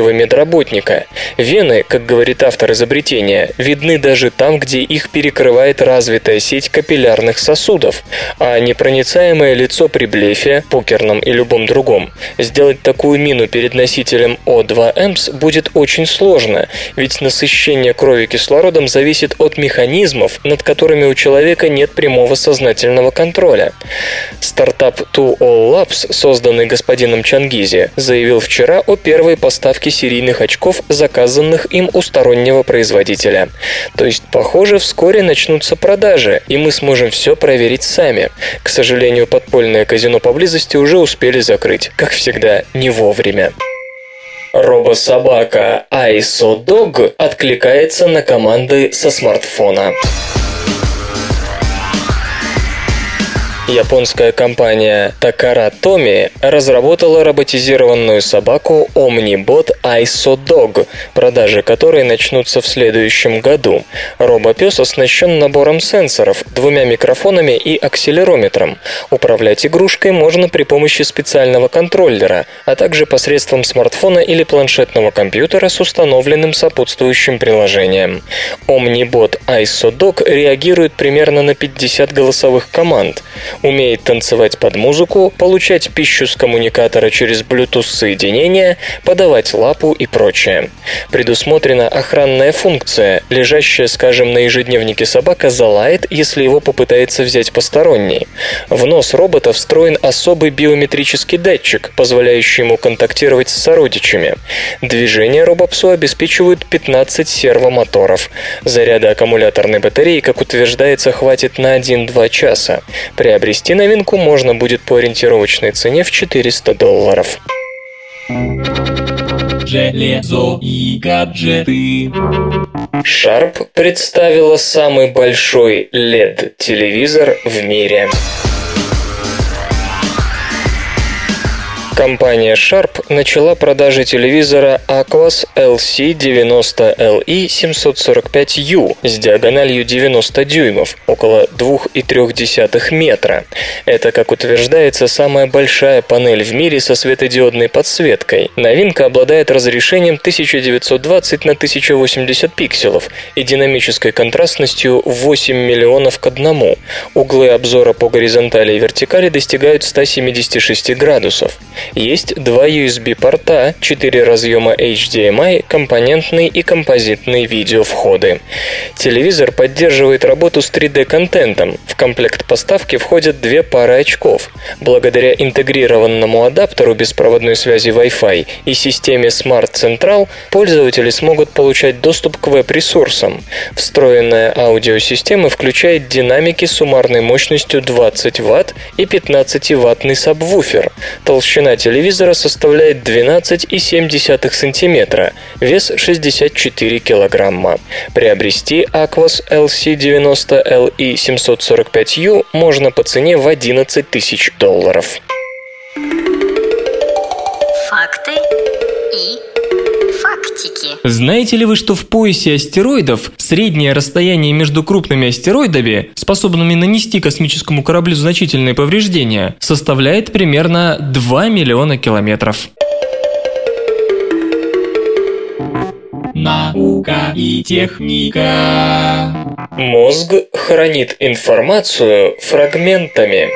Speaker 3: начинающего медработника. Вены, как говорит автор изобретения, видны даже там, где их перекрывает развитая сеть капиллярных сосудов, а непроницаемое лицо при блефе, покерном и любом другом, сделать такую мину перед носителем O2EMS будет очень сложно, ведь насыщение крови кислородом зависит от механизмов, над которыми у человека нет прямого сознательного контроля. Стартап Two All Labs, созданный господином Чангизи, заявил вчера о первой поставке серийных очков, заказанных им у стороннего производителя. То есть, похоже, вскоре начнутся продажи, и мы сможем все проверить сами. К сожалению, подпольное казино поблизости уже успели закрыть, как всегда, не вовремя. Робособака ISO Dog откликается на команды со смартфона. Японская компания Takara Tomy разработала роботизированную собаку OmniBot ISO Dog, продажи которой начнутся в следующем году. Робопес оснащен набором сенсоров, двумя микрофонами и акселерометром. Управлять игрушкой можно при помощи специального контроллера, а также посредством смартфона или планшетного компьютера с установленным сопутствующим приложением. OmniBot ISO Dog реагирует примерно на 50 голосовых команд умеет танцевать под музыку, получать пищу с коммуникатора через Bluetooth-соединение, подавать лапу и прочее. Предусмотрена охранная функция. Лежащая, скажем, на ежедневнике собака залает, если его попытается взять посторонний. В нос робота встроен особый биометрический датчик, позволяющий ему контактировать с сородичами. Движение робопсу обеспечивают 15 сервомоторов. Заряда аккумуляторной батареи, как утверждается, хватит на 1-2 часа. Приобрести Приобрести новинку можно будет по ориентировочной цене в 400 долларов.
Speaker 2: железо и гаджеты.
Speaker 3: Sharp представила самый большой LED-телевизор в мире. Компания Sharp начала продажи телевизора Aquas LC90LE 745U с диагональю 90 дюймов, около 2,3 метра. Это, как утверждается, самая большая панель в мире со светодиодной подсветкой. Новинка обладает разрешением 1920 на 1080 пикселов и динамической контрастностью 8 миллионов к одному. Углы обзора по горизонтали и вертикали достигают 176 градусов. Есть два USB-порта, 4 разъема HDMI, компонентный и композитный видеовходы. Телевизор поддерживает работу с 3D-контентом. В комплект поставки входят две пары очков. Благодаря интегрированному адаптеру беспроводной связи Wi-Fi и системе Smart Central пользователи смогут получать доступ к веб-ресурсам. Встроенная аудиосистема включает динамики суммарной мощностью 20 Вт и 15-ваттный сабвуфер. Толщина телевизора составляет 12,7 см, вес 64 кг. Приобрести Aquos LC90LE 745U можно по цене в 11 тысяч долларов.
Speaker 4: Знаете ли вы, что в поясе астероидов среднее расстояние между крупными астероидами, способными нанести космическому кораблю значительные повреждения, составляет примерно 2 миллиона километров?
Speaker 2: Наука и техника.
Speaker 3: Мозг хранит информацию фрагментами.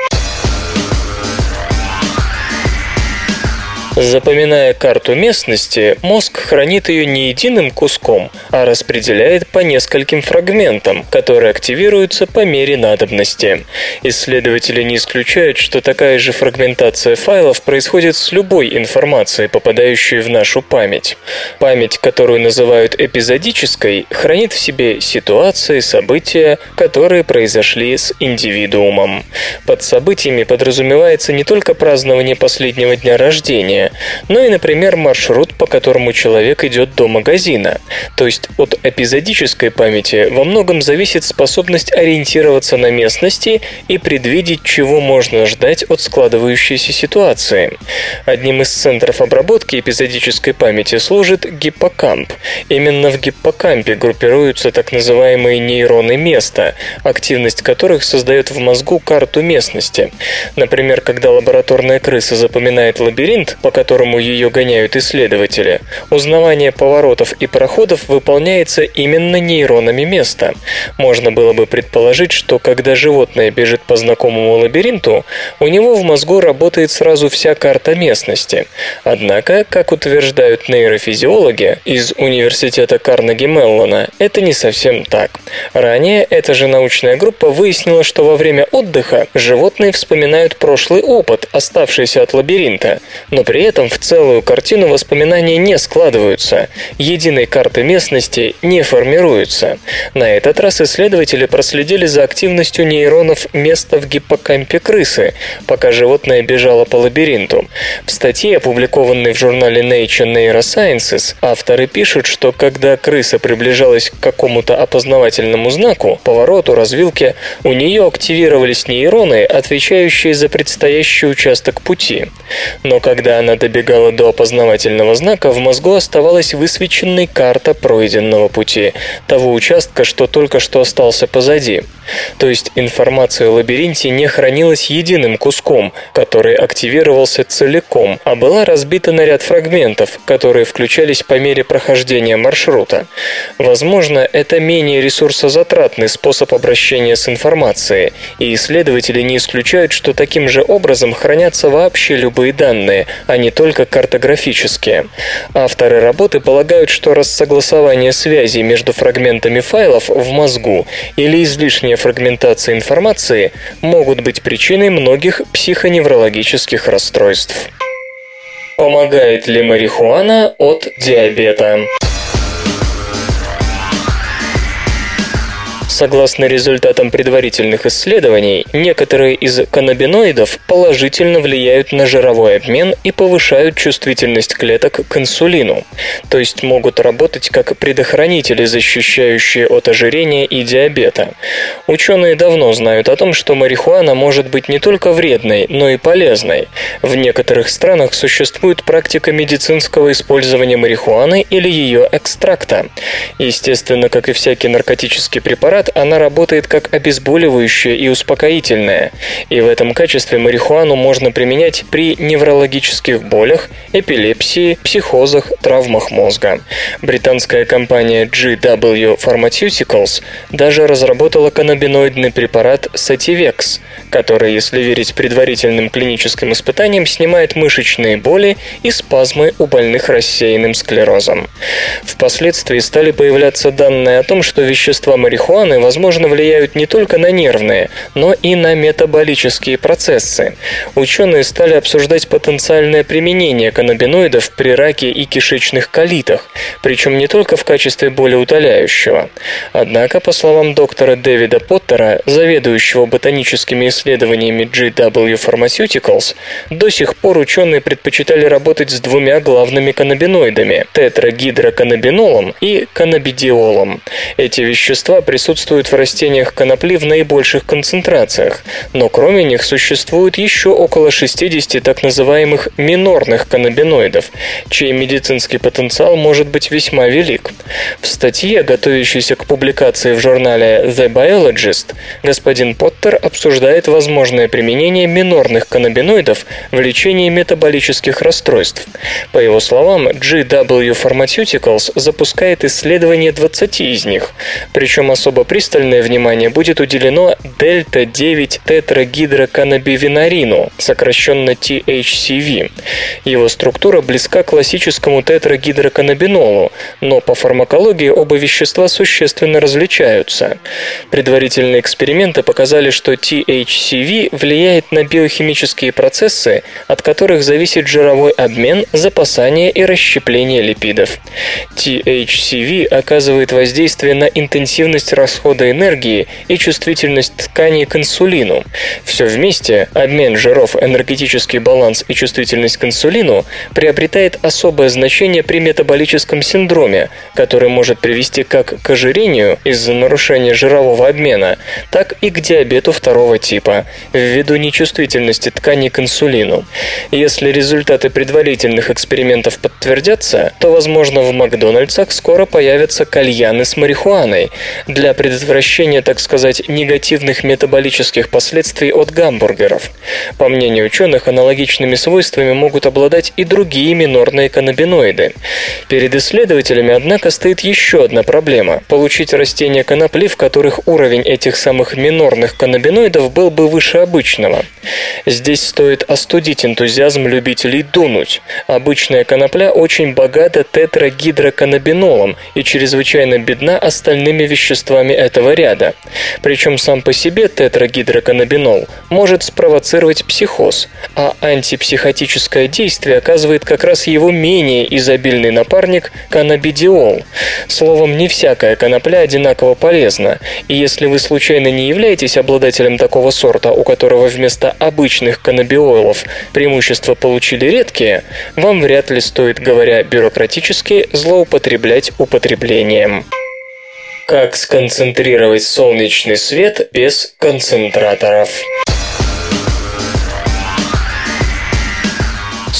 Speaker 3: Запоминая карту местности, мозг хранит ее не единым куском, а распределяет по нескольким фрагментам, которые активируются по мере надобности. Исследователи не исключают, что такая же фрагментация файлов происходит с любой информацией, попадающей в нашу память. Память, которую называют эпизодической, хранит в себе ситуации, события, которые произошли с индивидуумом. Под событиями подразумевается не только празднование последнего дня рождения, но и, например, маршрут, по которому человек идет до магазина. То есть от эпизодической памяти во многом зависит способность ориентироваться на местности и предвидеть, чего можно ждать от складывающейся ситуации. Одним из центров обработки эпизодической памяти служит гиппокамп. Именно в гиппокампе группируются так называемые нейроны места, активность которых создает в мозгу карту местности. Например, когда лабораторная крыса запоминает лабиринт, по которому ее гоняют исследователи, узнавание поворотов и проходов выполняется именно нейронами места. Можно было бы предположить, что когда животное бежит по знакомому лабиринту, у него в мозгу работает сразу вся карта местности. Однако, как утверждают нейрофизиологи из университета Карнеги Меллона, это не совсем так. Ранее эта же научная группа выяснила, что во время отдыха животные вспоминают прошлый опыт, оставшийся от лабиринта, но при этом в целую картину воспоминания не складываются, единой карты местности не формируется. На этот раз исследователи проследили за активностью нейронов места в гиппокампе крысы, пока животное бежало по лабиринту. В статье, опубликованной в журнале Nature Neurosciences, авторы пишут, что когда крыса приближалась к какому-то опознавательному знаку, повороту, развилке, у нее активировались нейроны, отвечающие за предстоящий участок пути. Но когда она добегала до опознавательного знака, в мозгу оставалась высвеченной карта пройденного пути, того участка, что только что остался позади. То есть информация о лабиринте не хранилась единым куском, который активировался целиком, а была разбита на ряд фрагментов, которые включались по мере прохождения маршрута. Возможно, это менее ресурсозатратный способ обращения с информацией, и исследователи не исключают, что таким же образом хранятся вообще любые данные, а не только картографические. Авторы работы полагают, что рассогласование связей между фрагментами файлов в мозгу или излишняя фрагментация информации могут быть причиной многих психоневрологических расстройств. Помогает ли марихуана от диабета? Согласно результатам предварительных исследований, некоторые из каннабиноидов положительно влияют на жировой обмен и повышают чувствительность клеток к инсулину, то есть могут работать как предохранители, защищающие от ожирения и диабета. Ученые давно знают о том, что марихуана может быть не только вредной, но и полезной. В некоторых странах существует практика медицинского использования марихуаны или ее экстракта. Естественно, как и всякий наркотический препарат, она работает как обезболивающее и успокоительное. И в этом качестве марихуану можно применять при неврологических болях, эпилепсии, психозах, травмах мозга. Британская компания GW Pharmaceuticals даже разработала каннабиноидный препарат Sativex, который, если верить предварительным клиническим испытаниям, снимает мышечные боли и спазмы у больных рассеянным склерозом. Впоследствии стали появляться данные о том, что вещества марихуаны, возможно, влияют не только на нервные, но и на метаболические процессы. Ученые стали обсуждать потенциальное применение каннабиноидов при раке и кишечных колитах, причем не только в качестве болеутоляющего. Однако, по словам доктора Дэвида Поттера, заведующего ботаническими исследованиями GW Pharmaceuticals, до сих пор ученые предпочитали работать с двумя главными каннабиноидами – тетрагидроканнабинолом и каннабидиолом. Эти вещества присутствуют в растениях конопли в наибольших концентрациях, но кроме них существует еще около 60 так называемых минорных каннабиноидов, чей медицинский потенциал может быть весьма велик. В статье, готовящейся к публикации в журнале The Biologist, господин Поттер обсуждает возможное применение минорных каннабиноидов в лечении метаболических расстройств. По его словам, GW Pharmaceuticals запускает исследование 20 из них, причем особо пристальное внимание будет уделено дельта-9 тетрагидроканнабивинарину, сокращенно THCV. Его структура близка к классическому тетрагидроканнабинолу, но по фармакологии оба вещества существенно различаются. Предварительные эксперименты показали, что THCV влияет на биохимические процессы, от которых зависит жировой обмен, запасание и расщепление липидов. THCV оказывает воздействие на интенсивность расхода энергии и чувствительность тканей к инсулину. Все вместе, обмен жиров, энергетический баланс и чувствительность к инсулину приобретает особое значение при метаболическом синдроме, который может привести как к ожирению из-за нарушения жирового обмена, так и к диабету второго типа, ввиду нечувствительности тканей к инсулину. Если результаты предварительных экспериментов подтвердятся, то, возможно, в Макдональдсах скоро появятся кальяны с марихуаной для предотвращения, так сказать, негативных метаболических последствий от гамбургеров. По мнению ученых, аналогичными свойствами могут обладать и другие минорные каннабиноиды. Перед исследователями, однако, стоит еще одна проблема – получить растения конопли, в которых уровень этих самых минорных каннабиноидов был бы выше обычного. Здесь стоит остудить энтузиазм любителей дунуть. Обычная конопля очень богата тетрагидроканнабинолом и чрезвычайно бедна остальными веществами этого ряда. Причем сам по себе тетрагидроканнабинол может спровоцировать психоз, а антипсихотическое действие оказывает как раз его менее изобильный напарник каннабидиол. Словом, не всякая конопля одинаково полезна, и если вы случайно не являетесь обладателем такого сорта, у которого вместо обычных каннабиолов преимущества получили редкие, вам вряд ли стоит, говоря бюрократически, злоупотреблять употреблением. Как сконцентрировать солнечный свет без концентраторов?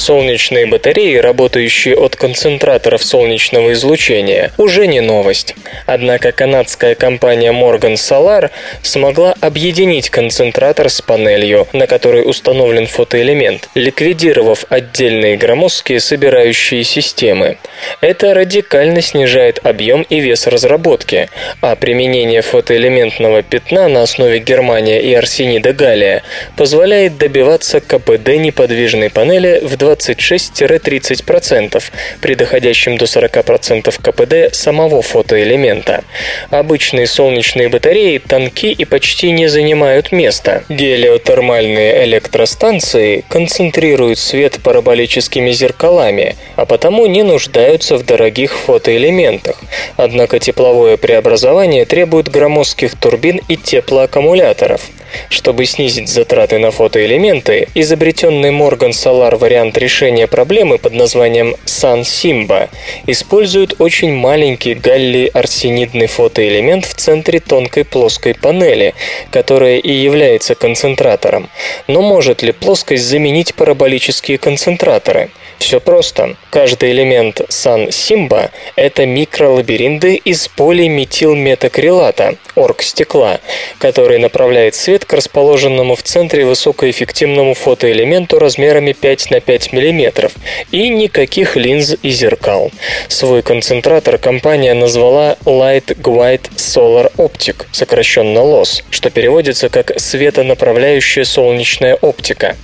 Speaker 3: Солнечные батареи, работающие от концентраторов солнечного излучения, уже не новость. Однако канадская компания Morgan Solar смогла объединить концентратор с панелью, на которой установлен фотоэлемент, ликвидировав отдельные громоздкие собирающие системы. Это радикально снижает объем и вес разработки, а применение фотоэлементного пятна на основе германия и арсенида галлия позволяет добиваться КПД неподвижной панели в 26-30% при доходящем до 40% КПД самого фотоэлемента. Обычные солнечные батареи тонки и почти не занимают места. Гелиотермальные электростанции концентрируют свет параболическими зеркалами, а потому не нуждаются в дорогих фотоэлементах. Однако тепловое преобразование требует громоздких турбин и теплоаккумуляторов. Чтобы снизить затраты на фотоэлементы, изобретенный Morgan Solar вариант решения проблемы под названием Sun Simba использует очень маленький галлий-арсенидный фотоэлемент в центре тонкой плоской панели, которая и является концентратором. Но может ли плоскость заменить параболические концентраторы? Все просто. Каждый элемент Sun Simba – это микролабиринты из полиметилметакрилата, оргстекла, который направляет свет к расположенному в центре высокоэффективному фотоэлементу размерами 5 на 5 мм и никаких линз и зеркал. Свой концентратор компания назвала Light Guide Solar Optic, сокращенно LOS, что переводится как светонаправляющая солнечная оптика.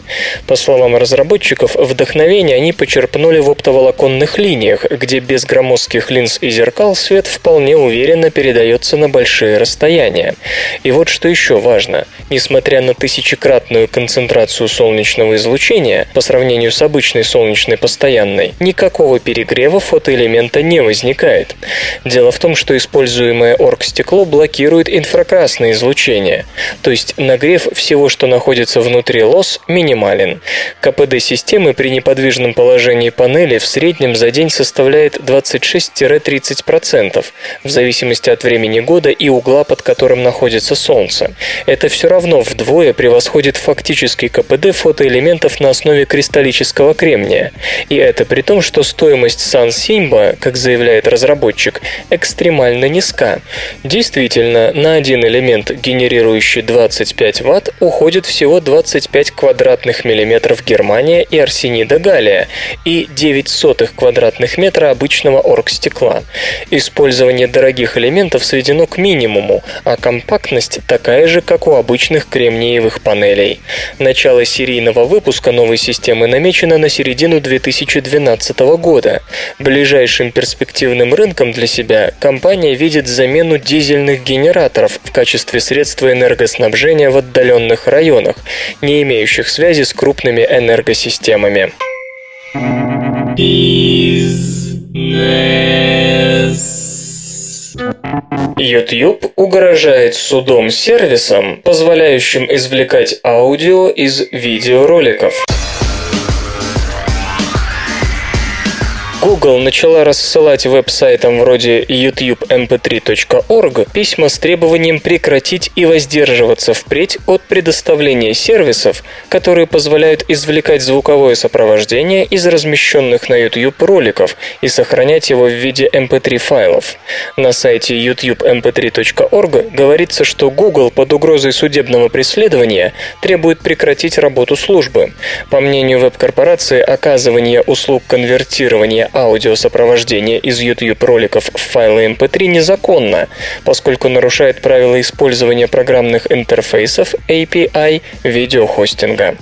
Speaker 3: По словам разработчиков, вдохновение они почерпнули в оптоволоконных линиях, где без громоздких линз и зеркал свет вполне уверенно передается на большие расстояния. И вот что еще важно. Несмотря на тысячекратную концентрацию солнечного излучения по сравнению с обычной солнечной постоянной, никакого перегрева фотоэлемента не возникает. Дело в том, что используемое оргстекло блокирует инфракрасное излучение, то есть нагрев всего, что находится внутри лос, минимален. КПД системы при неподвижном положении панели в среднем за день составляет 26-30%, в зависимости от времени года и угла, под которым находится Солнце. Это все равно вдвое превосходит фактический КПД фотоэлементов на основе кристаллического кремния. И это при том, что стоимость Сан Симба, как заявляет разработчик, экстремально низка. Действительно, на один элемент, генерирующий 25 Вт, уходит всего 25 квадратных миллиметров германия и арсенида галлия, и 9 сотых квадратных метра обычного оргстекла. Использование дорогих элементов сведено к минимуму, а компактность такая же, как у обычных кремниевых панелей. Начало серийного выпуска новой системы намечено на середину 2012 года. Ближайшим перспективным рынком для себя компания видит замену дизельных генераторов в качестве средства энергоснабжения в отдаленных районах, не имеющих связи с крупными энергосистемами.
Speaker 2: Бизнес.
Speaker 3: YouTube угрожает судом сервисом, позволяющим извлекать аудио из видеороликов. Google начала рассылать веб-сайтам вроде youtube.mp3.org письма с требованием прекратить и воздерживаться впредь от предоставления сервисов, которые позволяют извлекать звуковое сопровождение из размещенных на YouTube роликов и сохранять его в виде mp3 файлов. На сайте youtube.mp3.org говорится, что Google под угрозой судебного преследования требует прекратить работу службы. По мнению веб-корпорации, оказывание услуг конвертирования аудиосопровождения из YouTube-роликов в файлы MP3 незаконно, поскольку нарушает правила использования программных интерфейсов API видеохостинга.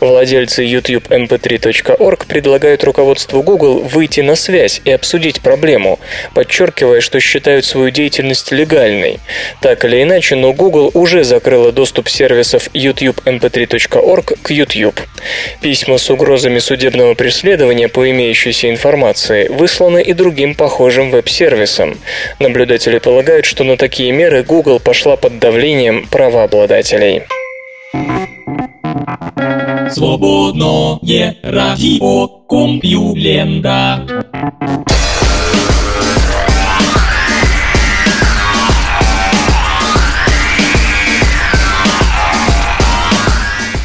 Speaker 3: Владельцы YouTube mp3.org предлагают руководству Google выйти на связь и обсудить проблему, подчеркивая, что считают свою деятельность легальной. Так или иначе, но Google уже закрыла доступ сервисов YouTube mp3.org к YouTube. Письма с угрозами судебного преследования по имеющейся информации информации высланы и другим похожим веб-сервисам. Наблюдатели полагают, что на такие меры Google пошла под давлением правообладателей.
Speaker 2: Свободное радио Компьюлента.